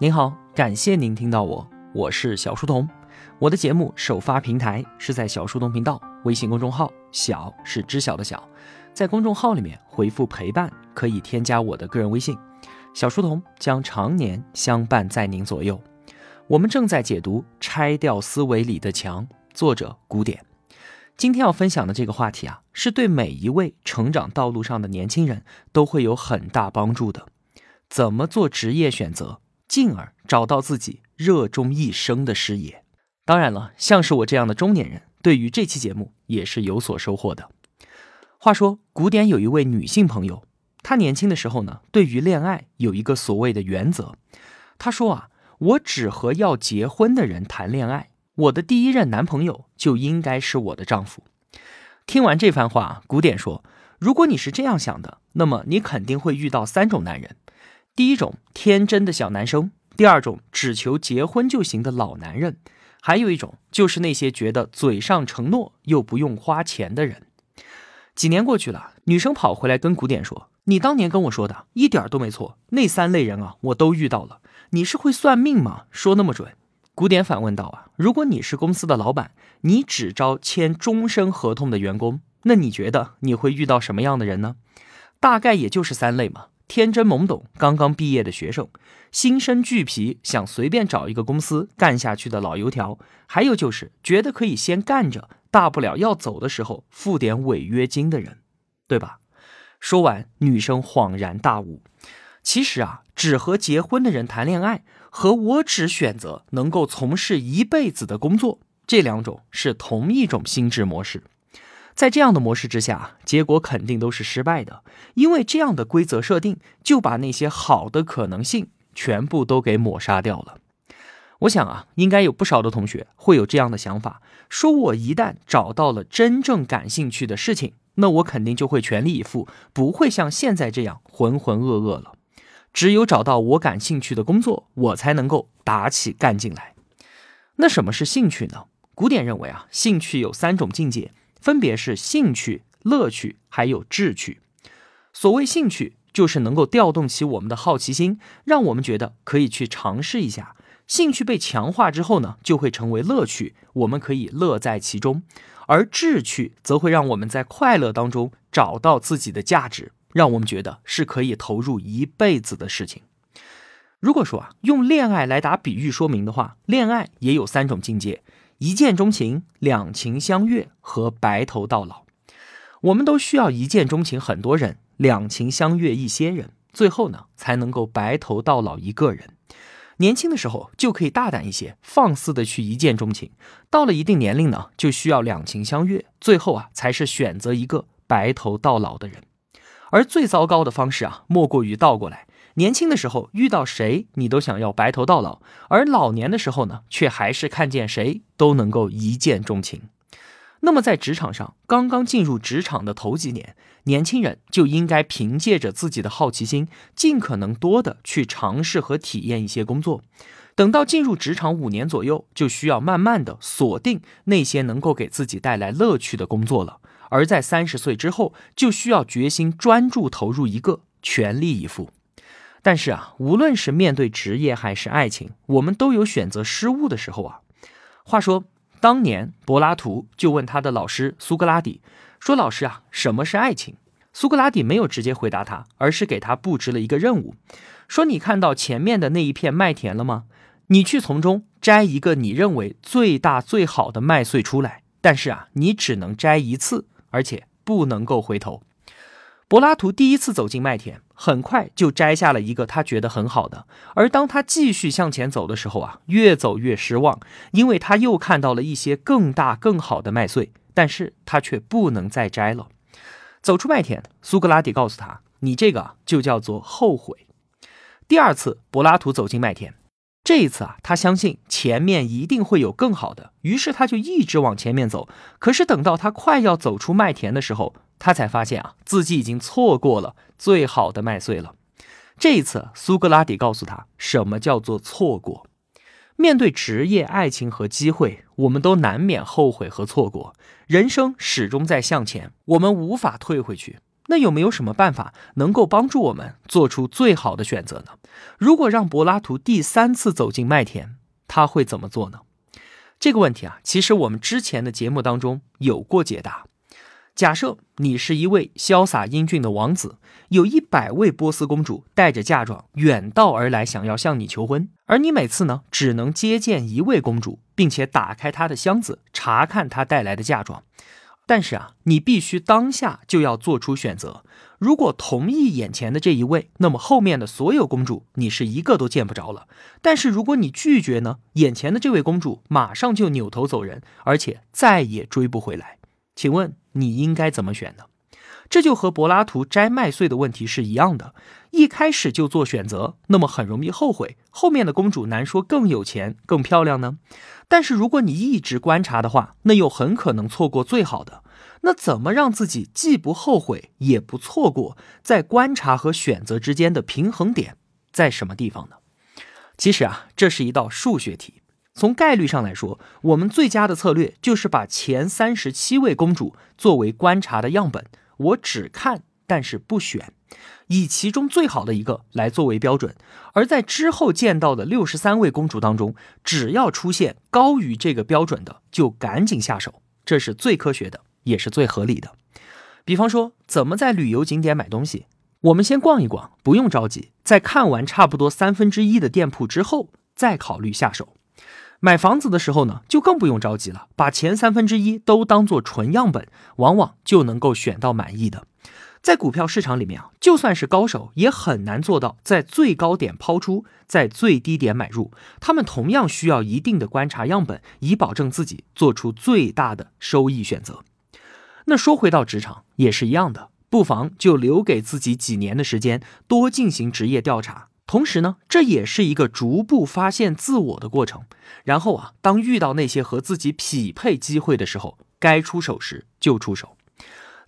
您好，感谢您听到我，我是小书童。我的节目首发平台是在小书童频道微信公众号，小是知晓的小，在公众号里面回复陪伴，可以添加我的个人微信，小书童将常年相伴在您左右。我们正在解读《拆掉思维里的墙》，作者古典。今天要分享的这个话题啊，是对每一位成长道路上的年轻人都会有很大帮助的。怎么做职业选择，进而找到自己热衷一生的事业？当然了，像是我这样的中年人，对于这期节目也是有所收获的。话说，古典有一位女性朋友，她年轻的时候呢，对于恋爱有一个所谓的原则。她说啊，我只和要结婚的人谈恋爱，我的第一任男朋友就应该是我的丈夫。听完这番话，古典说，如果你是这样想的，那么你肯定会遇到三种男人：第一种，天真的小男生；第二种，只求结婚就行的老男人。还有一种，就是那些觉得嘴上承诺又不用花钱的人。几年过去了，女生跑回来跟古典说：“你当年跟我说的一点都没错，那三类人啊，我都遇到了。你是会算命吗？说那么准？”古典反问道：“啊，如果你是公司的老板，你只招签终身合同的员工，那你觉得你会遇到什么样的人呢？大概也就是三类嘛。”天真懵懂、刚刚毕业的学生，心生惧皮，想随便找一个公司干下去的老油条，还有就是觉得可以先干着，大不了要走的时候付点违约金的人，对吧？说完，女生恍然大悟，其实啊，只和结婚的人谈恋爱，和我只选择能够从事一辈子的工作，这两种是同一种心智模式。在这样的模式之下，结果肯定都是失败的，因为这样的规则设定就把那些好的可能性全部都给抹杀掉了。我想啊，应该有不少的同学会有这样的想法：说我一旦找到了真正感兴趣的事情，那我肯定就会全力以赴，不会像现在这样浑浑噩噩了。只有找到我感兴趣的工作，我才能够打起干劲来。那什么是兴趣呢？古典认为啊，兴趣有三种境界。分别是兴趣、乐趣，还有志趣。所谓兴趣，就是能够调动起我们的好奇心，让我们觉得可以去尝试一下。兴趣被强化之后呢，就会成为乐趣，我们可以乐在其中。而志趣则会让我们在快乐当中找到自己的价值，让我们觉得是可以投入一辈子的事情。如果说啊，用恋爱来打比喻说明的话，恋爱也有三种境界。一见钟情、两情相悦和白头到老，我们都需要一见钟情很多人，两情相悦一些人，最后呢才能够白头到老一个人。年轻的时候就可以大胆一些，放肆的去一见钟情；到了一定年龄呢，就需要两情相悦，最后啊才是选择一个白头到老的人。而最糟糕的方式啊，莫过于倒过来。年轻的时候遇到谁，你都想要白头到老；而老年的时候呢，却还是看见谁都能够一见钟情。那么在职场上，刚刚进入职场的头几年，年轻人就应该凭借着自己的好奇心，尽可能多的去尝试和体验一些工作。等到进入职场五年左右，就需要慢慢的锁定那些能够给自己带来乐趣的工作了。而在三十岁之后，就需要决心专注投入一个，全力以赴。但是啊，无论是面对职业还是爱情，我们都有选择失误的时候啊。话说，当年柏拉图就问他的老师苏格拉底说：“老师啊，什么是爱情？”苏格拉底没有直接回答他，而是给他布置了一个任务，说：“你看到前面的那一片麦田了吗？你去从中摘一个你认为最大最好的麦穗出来，但是啊，你只能摘一次，而且不能够回头。”柏拉图第一次走进麦田，很快就摘下了一个他觉得很好的。而当他继续向前走的时候啊，越走越失望，因为他又看到了一些更大更好的麦穗，但是他却不能再摘了。走出麦田，苏格拉底告诉他：“你这个就叫做后悔。”第二次，柏拉图走进麦田，这一次啊，他相信前面一定会有更好的，于是他就一直往前面走。可是等到他快要走出麦田的时候，他才发现啊，自己已经错过了最好的麦穗了。这一次，苏格拉底告诉他，什么叫做错过。面对职业、爱情和机会，我们都难免后悔和错过。人生始终在向前，我们无法退回去。那有没有什么办法能够帮助我们做出最好的选择呢？如果让柏拉图第三次走进麦田，他会怎么做呢？这个问题啊，其实我们之前的节目当中有过解答。假设你是一位潇洒英俊的王子，有一百位波斯公主带着嫁妆远道而来，想要向你求婚，而你每次呢只能接见一位公主，并且打开她的箱子查看她带来的嫁妆。但是啊，你必须当下就要做出选择。如果同意眼前的这一位，那么后面的所有公主你是一个都见不着了。但是如果你拒绝呢，眼前的这位公主马上就扭头走人，而且再也追不回来。请问？你应该怎么选呢？这就和柏拉图摘麦穗的问题是一样的。一开始就做选择，那么很容易后悔。后面的公主难说更有钱、更漂亮呢？但是如果你一直观察的话，那又很可能错过最好的。那怎么让自己既不后悔也不错过？在观察和选择之间的平衡点在什么地方呢？其实啊，这是一道数学题。从概率上来说，我们最佳的策略就是把前三十七位公主作为观察的样本，我只看但是不选，以其中最好的一个来作为标准。而在之后见到的六十三位公主当中，只要出现高于这个标准的，就赶紧下手，这是最科学的，也是最合理的。比方说，怎么在旅游景点买东西，我们先逛一逛，不用着急，在看完差不多三分之一的店铺之后，再考虑下手。买房子的时候呢，就更不用着急了，把前三分之一都当做纯样本，往往就能够选到满意的。在股票市场里面啊，就算是高手，也很难做到在最高点抛出，在最低点买入。他们同样需要一定的观察样本，以保证自己做出最大的收益选择。那说回到职场也是一样的，不妨就留给自己几年的时间，多进行职业调查。同时呢，这也是一个逐步发现自我的过程。然后啊，当遇到那些和自己匹配机会的时候，该出手时就出手。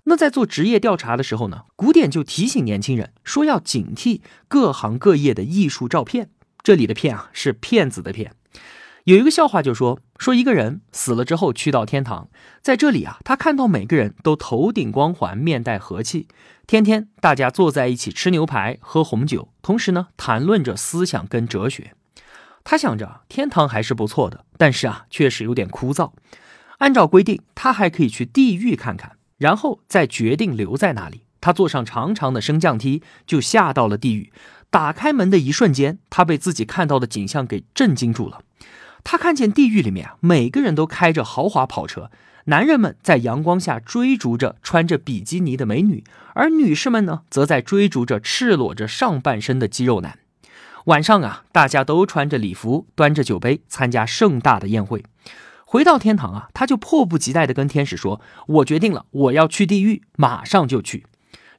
那在做职业调查的时候呢，古典就提醒年轻人说要警惕各行各业的艺术照片。这里的“骗”啊，是骗子的“骗”。有一个笑话就说说一个人死了之后去到天堂，在这里啊，他看到每个人都头顶光环，面带和气，天天大家坐在一起吃牛排、喝红酒，同时呢谈论着思想跟哲学。他想着天堂还是不错的，但是啊确实有点枯燥。按照规定，他还可以去地狱看看，然后再决定留在哪里。他坐上长长的升降梯，就下到了地狱。打开门的一瞬间，他被自己看到的景象给震惊住了。他看见地狱里面啊，每个人都开着豪华跑车，男人们在阳光下追逐着穿着比基尼的美女，而女士们呢，则在追逐着赤裸着上半身的肌肉男。晚上啊，大家都穿着礼服，端着酒杯参加盛大的宴会。回到天堂啊，他就迫不及待地跟天使说：“我决定了，我要去地狱，马上就去。”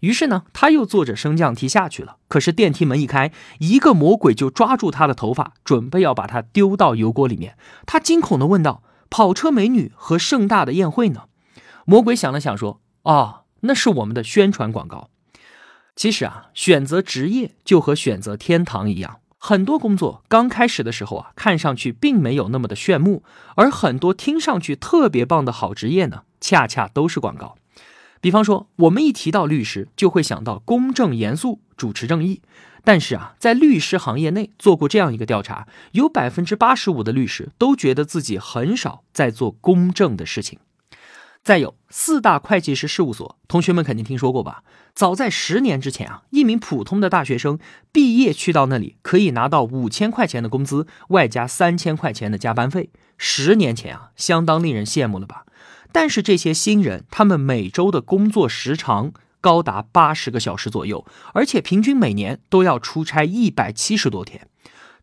于是呢，他又坐着升降梯下去了。可是电梯门一开，一个魔鬼就抓住他的头发，准备要把他丢到油锅里面。他惊恐地问道：“跑车美女和盛大的宴会呢？”魔鬼想了想说：“哦，那是我们的宣传广告。”其实啊，选择职业就和选择天堂一样，很多工作刚开始的时候啊，看上去并没有那么的炫目，而很多听上去特别棒的好职业呢，恰恰都是广告。比方说，我们一提到律师，就会想到公正严肃、主持正义。但是啊，在律师行业内做过这样一个调查，有百分之八十五的律师都觉得自己很少在做公正的事情。再有四大会计师事务所，同学们肯定听说过吧？早在十年之前啊，一名普通的大学生毕业去到那里，可以拿到五千块钱的工资，外加三千块钱的加班费。十年前啊，相当令人羡慕了吧？但是这些新人，他们每周的工作时长高达八十个小时左右，而且平均每年都要出差一百七十多天。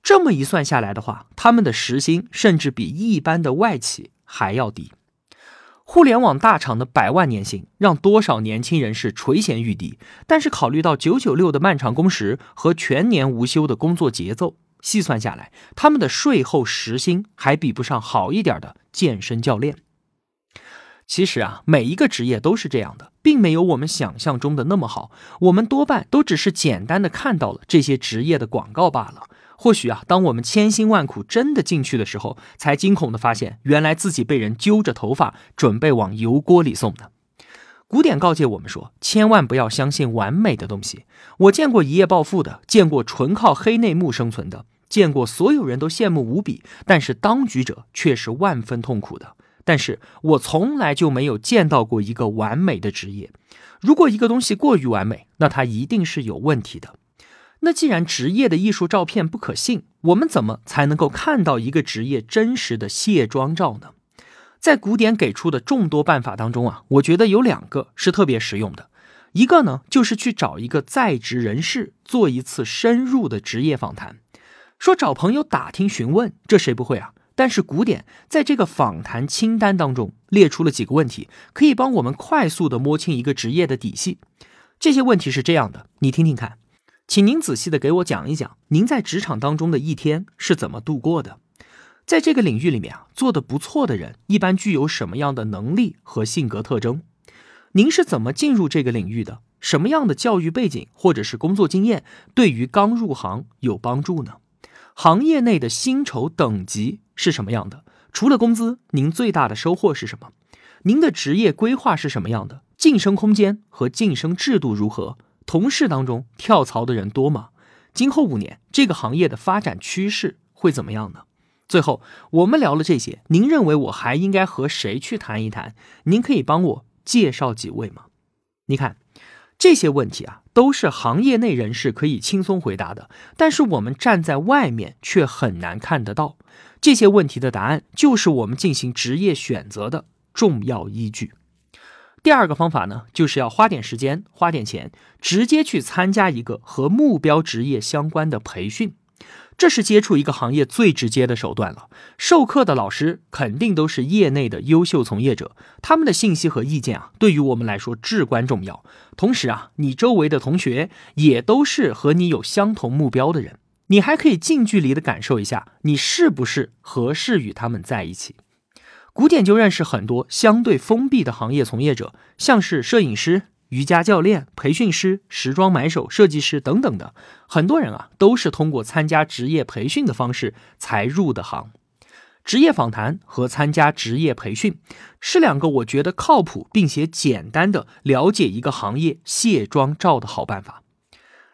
这么一算下来的话，他们的时薪甚至比一般的外企还要低。互联网大厂的百万年薪，让多少年轻人是垂涎欲滴。但是考虑到九九六的漫长工时和全年无休的工作节奏，细算下来，他们的税后时薪还比不上好一点的健身教练。其实啊，每一个职业都是这样的，并没有我们想象中的那么好。我们多半都只是简单的看到了这些职业的广告罢了。或许啊，当我们千辛万苦真的进去的时候，才惊恐的发现，原来自己被人揪着头发准备往油锅里送的。古典告诫我们说，千万不要相信完美的东西。我见过一夜暴富的，见过纯靠黑内幕生存的，见过所有人都羡慕无比，但是当局者却是万分痛苦的。但是我从来就没有见到过一个完美的职业。如果一个东西过于完美，那它一定是有问题的。那既然职业的艺术照片不可信，我们怎么才能够看到一个职业真实的卸妆照呢？在古典给出的众多办法当中啊，我觉得有两个是特别实用的。一个呢，就是去找一个在职人士做一次深入的职业访谈。说找朋友打听询问，这谁不会啊？但是古典在这个访谈清单当中列出了几个问题，可以帮我们快速的摸清一个职业的底细。这些问题是这样的，你听听看，请您仔细的给我讲一讲，您在职场当中的一天是怎么度过的。在这个领域里面啊，做的不错的人一般具有什么样的能力和性格特征？您是怎么进入这个领域的？什么样的教育背景或者是工作经验对于刚入行有帮助呢？行业内的薪酬等级是什么样的？除了工资，您最大的收获是什么？您的职业规划是什么样的？晋升空间和晋升制度如何？同事当中跳槽的人多吗？今后五年这个行业的发展趋势会怎么样呢？最后，我们聊了这些，您认为我还应该和谁去谈一谈？您可以帮我介绍几位吗？你看，这些问题啊，都是行业内人士可以轻松回答的，但是我们站在外面却很难看得到。这些问题的答案，就是我们进行职业选择的重要依据。第二个方法呢，就是要花点时间，花点钱，直接去参加一个和目标职业相关的培训。这是接触一个行业最直接的手段了。授课的老师肯定都是业内的优秀从业者，他们的信息和意见啊，对于我们来说至关重要。同时啊，你周围的同学也都是和你有相同目标的人，你还可以近距离的感受一下，你是不是合适与他们在一起。古典就认识很多相对封闭的行业从业者，像是摄影师。瑜伽教练、培训师、时装买手、设计师等等的很多人啊，都是通过参加职业培训的方式才入的行。职业访谈和参加职业培训是两个我觉得靠谱并且简单的了解一个行业卸妆照的好办法。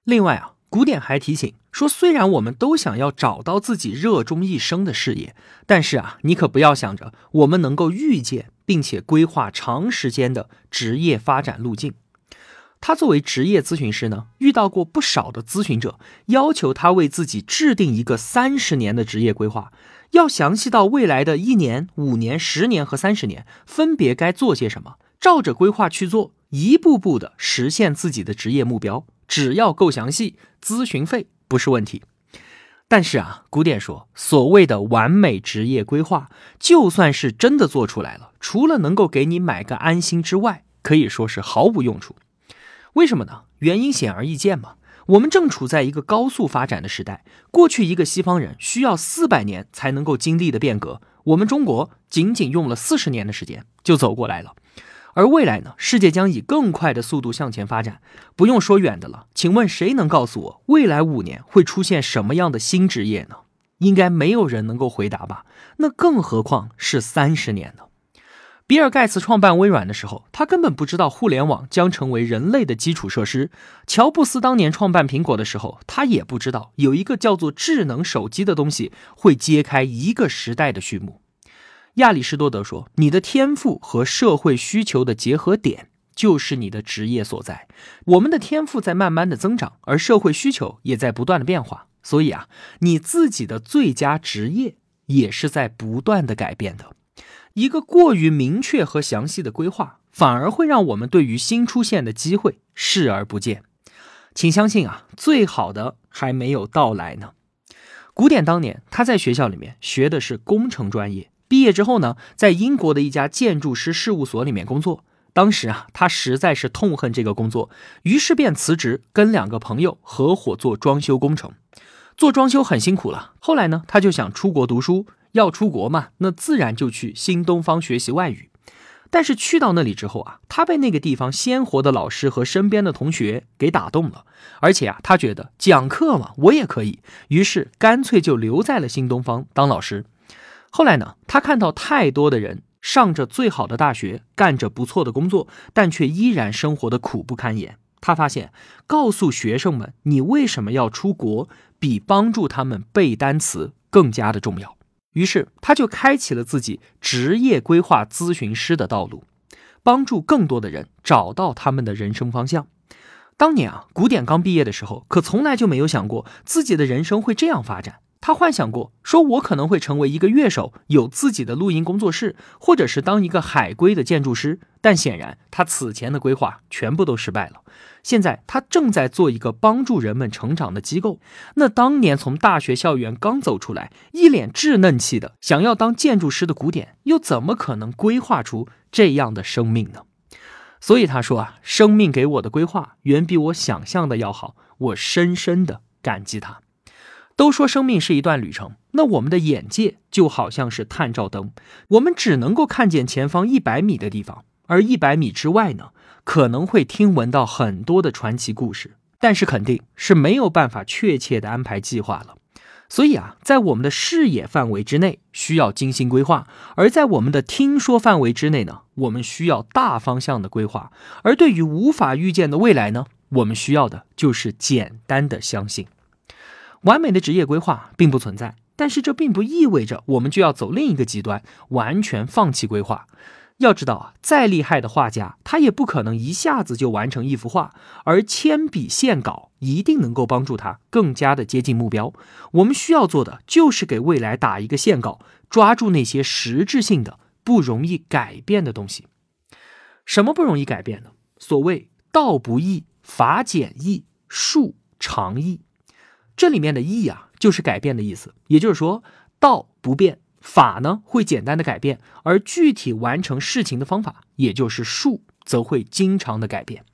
另外啊，古典还提醒说，虽然我们都想要找到自己热衷一生的事业，但是啊，你可不要想着我们能够预见并且规划长时间的职业发展路径。他作为职业咨询师呢，遇到过不少的咨询者要求他为自己制定一个三十年的职业规划，要详细到未来的一年、五年、十年和三十年分别该做些什么，照着规划去做，一步步的实现自己的职业目标。只要够详细，咨询费不是问题。但是啊，古典说，所谓的完美职业规划，就算是真的做出来了，除了能够给你买个安心之外，可以说是毫无用处。为什么呢？原因显而易见嘛。我们正处在一个高速发展的时代，过去一个西方人需要四百年才能够经历的变革，我们中国仅仅用了四十年的时间就走过来了。而未来呢？世界将以更快的速度向前发展。不用说远的了，请问谁能告诉我，未来五年会出现什么样的新职业呢？应该没有人能够回答吧？那更何况是三十年呢？比尔·盖茨创办微软的时候，他根本不知道互联网将成为人类的基础设施。乔布斯当年创办苹果的时候，他也不知道有一个叫做智能手机的东西会揭开一个时代的序幕。亚里士多德说：“你的天赋和社会需求的结合点就是你的职业所在。”我们的天赋在慢慢的增长，而社会需求也在不断的变化。所以啊，你自己的最佳职业也是在不断的改变的。一个过于明确和详细的规划，反而会让我们对于新出现的机会视而不见。请相信啊，最好的还没有到来呢。古典当年他在学校里面学的是工程专业，毕业之后呢，在英国的一家建筑师事务所里面工作。当时啊，他实在是痛恨这个工作，于是便辞职，跟两个朋友合伙做装修工程。做装修很辛苦了，后来呢，他就想出国读书。要出国嘛，那自然就去新东方学习外语。但是去到那里之后啊，他被那个地方鲜活的老师和身边的同学给打动了，而且啊，他觉得讲课嘛，我也可以，于是干脆就留在了新东方当老师。后来呢，他看到太多的人上着最好的大学，干着不错的工作，但却依然生活的苦不堪言。他发现，告诉学生们你为什么要出国，比帮助他们背单词更加的重要。于是，他就开启了自己职业规划咨询师的道路，帮助更多的人找到他们的人生方向。当年啊，古典刚毕业的时候，可从来就没有想过自己的人生会这样发展。他幻想过，说我可能会成为一个乐手，有自己的录音工作室，或者是当一个海归的建筑师。但显然，他此前的规划全部都失败了。现在，他正在做一个帮助人们成长的机构。那当年从大学校园刚走出来，一脸稚嫩气的想要当建筑师的古典，又怎么可能规划出这样的生命呢？所以他说啊，生命给我的规划远比我想象的要好，我深深的感激他。都说生命是一段旅程，那我们的眼界就好像是探照灯，我们只能够看见前方一百米的地方，而一百米之外呢，可能会听闻到很多的传奇故事，但是肯定是没有办法确切的安排计划了。所以啊，在我们的视野范围之内需要精心规划，而在我们的听说范围之内呢，我们需要大方向的规划。而对于无法预见的未来呢，我们需要的就是简单的相信。完美的职业规划并不存在，但是这并不意味着我们就要走另一个极端，完全放弃规划。要知道啊，再厉害的画家，他也不可能一下子就完成一幅画，而铅笔线稿一定能够帮助他更加的接近目标。我们需要做的就是给未来打一个线稿，抓住那些实质性的、不容易改变的东西。什么不容易改变呢？所谓道不易，法简易，术长易。这里面的易啊，就是改变的意思。也就是说，道不变，法呢会简单的改变，而具体完成事情的方法，也就是术，则会经常的改变。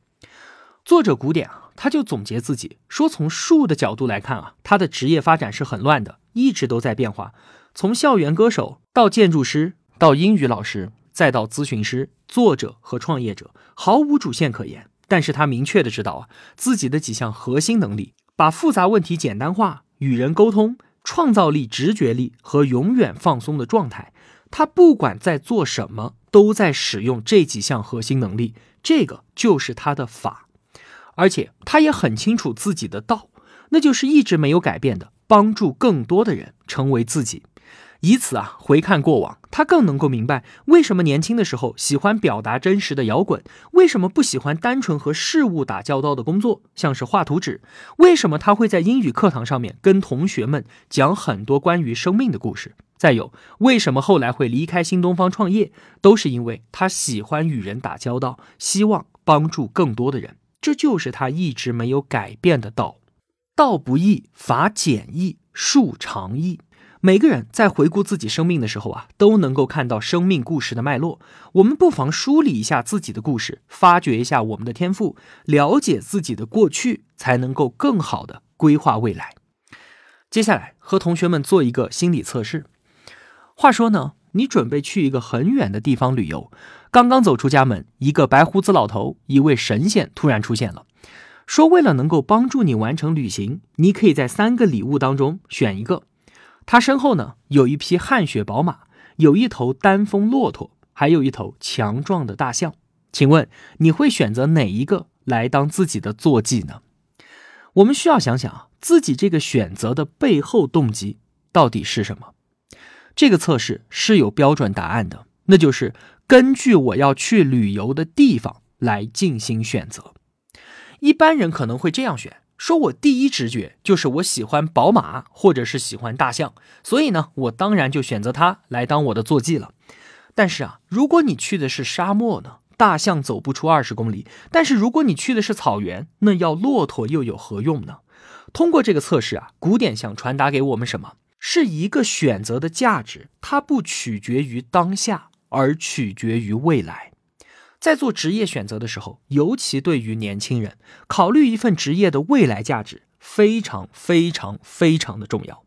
作者古典啊，他就总结自己说，从术的角度来看啊，他的职业发展是很乱的，一直都在变化。从校园歌手到建筑师，到英语老师，再到咨询师、作者和创业者，毫无主线可言。但是他明确的知道啊，自己的几项核心能力。把复杂问题简单化，与人沟通，创造力、直觉力和永远放松的状态，他不管在做什么，都在使用这几项核心能力。这个就是他的法，而且他也很清楚自己的道，那就是一直没有改变的，帮助更多的人成为自己。以此啊，回看过往，他更能够明白为什么年轻的时候喜欢表达真实的摇滚，为什么不喜欢单纯和事物打交道的工作，像是画图纸，为什么他会在英语课堂上面跟同学们讲很多关于生命的故事。再有，为什么后来会离开新东方创业，都是因为他喜欢与人打交道，希望帮助更多的人。这就是他一直没有改变的道。道不易，法简易，术长易。每个人在回顾自己生命的时候啊，都能够看到生命故事的脉络。我们不妨梳理一下自己的故事，发掘一下我们的天赋，了解自己的过去，才能够更好的规划未来。接下来和同学们做一个心理测试。话说呢，你准备去一个很远的地方旅游，刚刚走出家门，一个白胡子老头，一位神仙突然出现了，说为了能够帮助你完成旅行，你可以在三个礼物当中选一个。他身后呢，有一匹汗血宝马，有一头丹峰骆驼，还有一头强壮的大象。请问你会选择哪一个来当自己的坐骑呢？我们需要想想自己这个选择的背后动机到底是什么。这个测试是有标准答案的，那就是根据我要去旅游的地方来进行选择。一般人可能会这样选。说我第一直觉就是我喜欢宝马，或者是喜欢大象，所以呢，我当然就选择它来当我的坐骑了。但是啊，如果你去的是沙漠呢，大象走不出二十公里；但是如果你去的是草原，那要骆驼又有何用呢？通过这个测试啊，古典想传达给我们什么？是一个选择的价值，它不取决于当下，而取决于未来。在做职业选择的时候，尤其对于年轻人，考虑一份职业的未来价值非常非常非常的重要。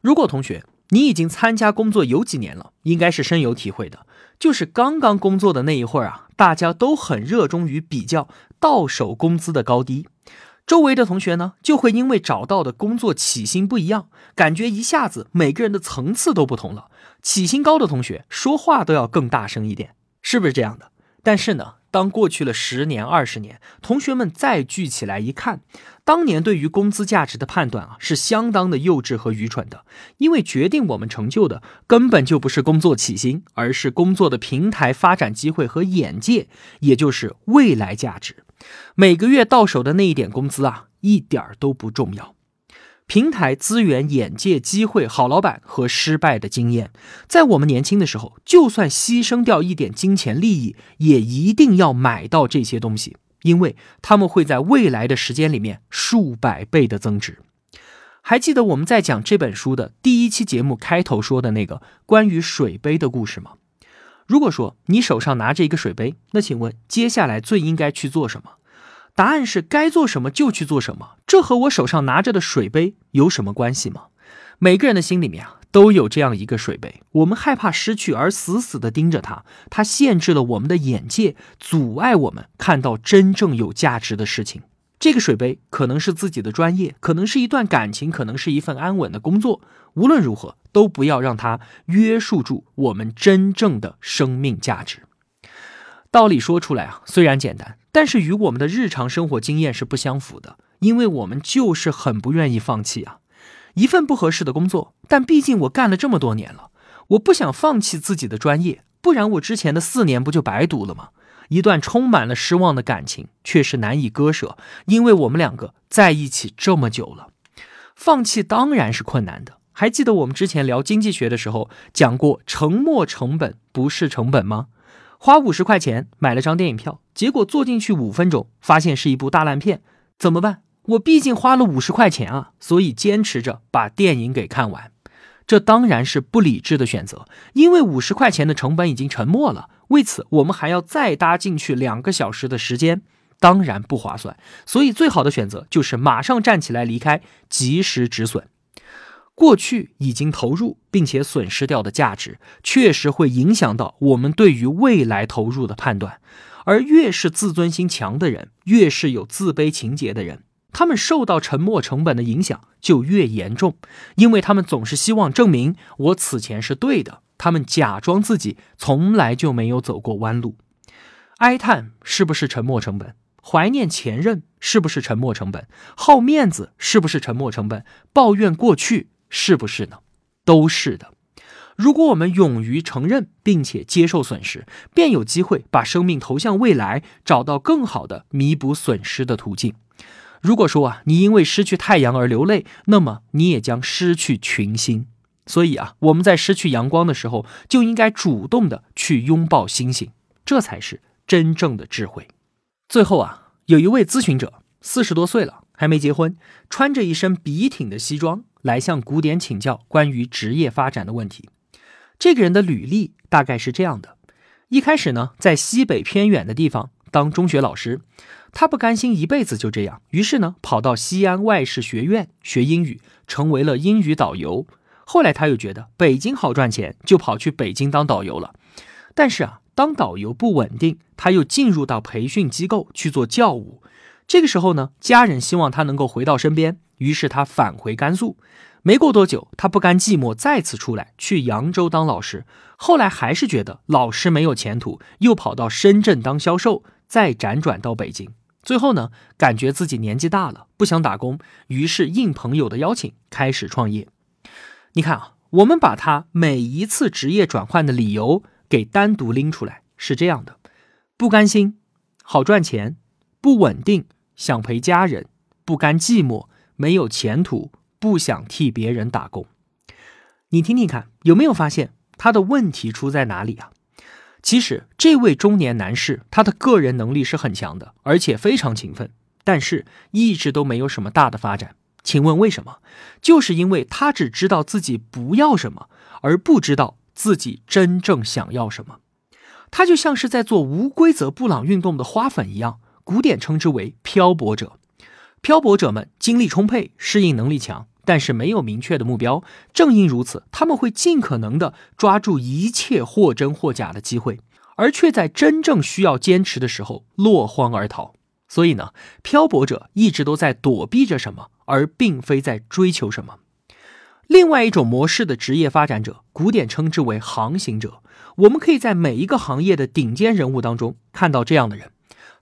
如果同学你已经参加工作有几年了，应该是深有体会的，就是刚刚工作的那一会儿啊，大家都很热衷于比较到手工资的高低。周围的同学呢，就会因为找到的工作起薪不一样，感觉一下子每个人的层次都不同了。起薪高的同学说话都要更大声一点，是不是这样的？但是呢？当过去了十年、二十年，同学们再聚起来一看，当年对于工资价值的判断啊，是相当的幼稚和愚蠢的。因为决定我们成就的根本就不是工作起薪，而是工作的平台、发展机会和眼界，也就是未来价值。每个月到手的那一点工资啊，一点都不重要。平台资源、眼界、机会、好老板和失败的经验，在我们年轻的时候，就算牺牲掉一点金钱利益，也一定要买到这些东西，因为他们会在未来的时间里面数百倍的增值。还记得我们在讲这本书的第一期节目开头说的那个关于水杯的故事吗？如果说你手上拿着一个水杯，那请问接下来最应该去做什么？答案是该做什么就去做什么，这和我手上拿着的水杯有什么关系吗？每个人的心里面啊都有这样一个水杯，我们害怕失去而死死的盯着它，它限制了我们的眼界，阻碍我们看到真正有价值的事情。这个水杯可能是自己的专业，可能是一段感情，可能是一份安稳的工作。无论如何，都不要让它约束住我们真正的生命价值。道理说出来啊，虽然简单。但是与我们的日常生活经验是不相符的，因为我们就是很不愿意放弃啊，一份不合适的工作，但毕竟我干了这么多年了，我不想放弃自己的专业，不然我之前的四年不就白读了吗？一段充满了失望的感情却是难以割舍，因为我们两个在一起这么久了，放弃当然是困难的。还记得我们之前聊经济学的时候讲过，沉没成本不是成本吗？花五十块钱买了张电影票，结果坐进去五分钟，发现是一部大烂片，怎么办？我毕竟花了五十块钱啊，所以坚持着把电影给看完。这当然是不理智的选择，因为五十块钱的成本已经沉没了，为此我们还要再搭进去两个小时的时间，当然不划算。所以最好的选择就是马上站起来离开，及时止损。过去已经投入并且损失掉的价值，确实会影响到我们对于未来投入的判断。而越是自尊心强的人，越是有自卑情节的人，他们受到沉没成本的影响就越严重，因为他们总是希望证明我此前是对的。他们假装自己从来就没有走过弯路，哀叹是不是沉没成本？怀念前任是不是沉没成本？好面子是不是沉没成本？抱怨过去。是不是呢？都是的。如果我们勇于承认并且接受损失，便有机会把生命投向未来，找到更好的弥补损失的途径。如果说啊，你因为失去太阳而流泪，那么你也将失去群星。所以啊，我们在失去阳光的时候，就应该主动的去拥抱星星，这才是真正的智慧。最后啊，有一位咨询者，四十多岁了，还没结婚，穿着一身笔挺的西装。来向古典请教关于职业发展的问题。这个人的履历大概是这样的：一开始呢，在西北偏远的地方当中学老师，他不甘心一辈子就这样，于是呢，跑到西安外事学院学英语，成为了英语导游。后来他又觉得北京好赚钱，就跑去北京当导游了。但是啊，当导游不稳定，他又进入到培训机构去做教务。这个时候呢，家人希望他能够回到身边。于是他返回甘肃，没过多久，他不甘寂寞，再次出来去扬州当老师。后来还是觉得老师没有前途，又跑到深圳当销售，再辗转到北京。最后呢，感觉自己年纪大了，不想打工，于是应朋友的邀请开始创业。你看啊，我们把他每一次职业转换的理由给单独拎出来，是这样的：不甘心，好赚钱，不稳定，想陪家人，不甘寂寞。没有前途，不想替别人打工。你听听看，有没有发现他的问题出在哪里啊？其实这位中年男士，他的个人能力是很强的，而且非常勤奋，但是一直都没有什么大的发展。请问为什么？就是因为他只知道自己不要什么，而不知道自己真正想要什么。他就像是在做无规则布朗运动的花粉一样，古典称之为漂泊者。漂泊者们精力充沛，适应能力强，但是没有明确的目标。正因如此，他们会尽可能的抓住一切或真或假的机会，而却在真正需要坚持的时候落荒而逃。所以呢，漂泊者一直都在躲避着什么，而并非在追求什么。另外一种模式的职业发展者，古典称之为航行者。我们可以在每一个行业的顶尖人物当中看到这样的人，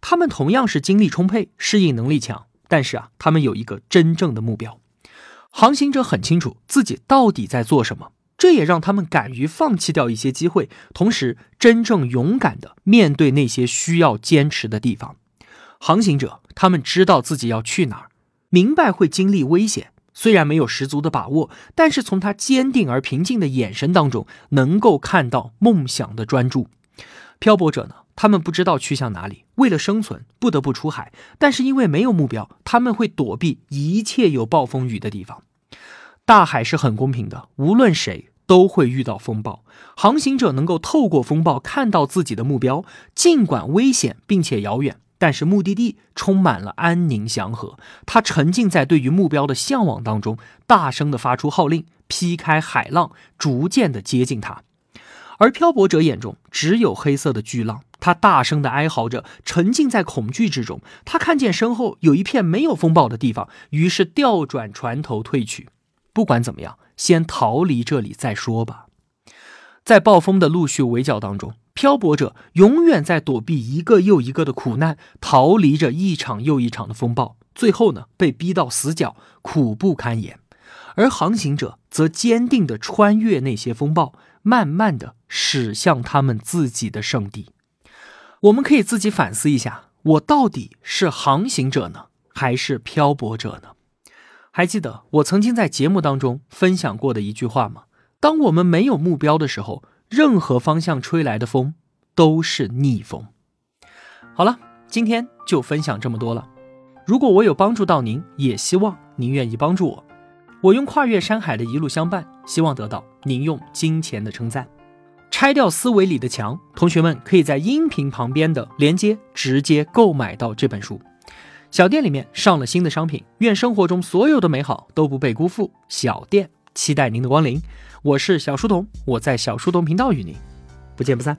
他们同样是精力充沛、适应能力强，但是啊，他们有一个真正的目标。航行者很清楚自己到底在做什么，这也让他们敢于放弃掉一些机会，同时真正勇敢的面对那些需要坚持的地方。航行者他们知道自己要去哪儿，明白会经历危险。虽然没有十足的把握，但是从他坚定而平静的眼神当中，能够看到梦想的专注。漂泊者呢？他们不知道去向哪里，为了生存不得不出海，但是因为没有目标，他们会躲避一切有暴风雨的地方。大海是很公平的，无论谁都会遇到风暴。航行者能够透过风暴看到自己的目标，尽管危险并且遥远。但是目的地充满了安宁祥和，他沉浸在对于目标的向往当中，大声的发出号令，劈开海浪，逐渐的接近他。而漂泊者眼中只有黑色的巨浪，他大声的哀嚎着，沉浸在恐惧之中。他看见身后有一片没有风暴的地方，于是调转船头退去。不管怎么样，先逃离这里再说吧。在暴风的陆续围剿当中。漂泊者永远在躲避一个又一个的苦难，逃离着一场又一场的风暴，最后呢被逼到死角，苦不堪言。而航行者则坚定地穿越那些风暴，慢慢地驶向他们自己的圣地。我们可以自己反思一下：我到底是航行者呢，还是漂泊者呢？还记得我曾经在节目当中分享过的一句话吗？当我们没有目标的时候。任何方向吹来的风都是逆风。好了，今天就分享这么多了。如果我有帮助到您，也希望您愿意帮助我。我用跨越山海的一路相伴，希望得到您用金钱的称赞。拆掉思维里的墙，同学们可以在音频旁边的连接直接购买到这本书。小店里面上了新的商品，愿生活中所有的美好都不被辜负。小店期待您的光临。我是小书童，我在小书童频道与您不见不散。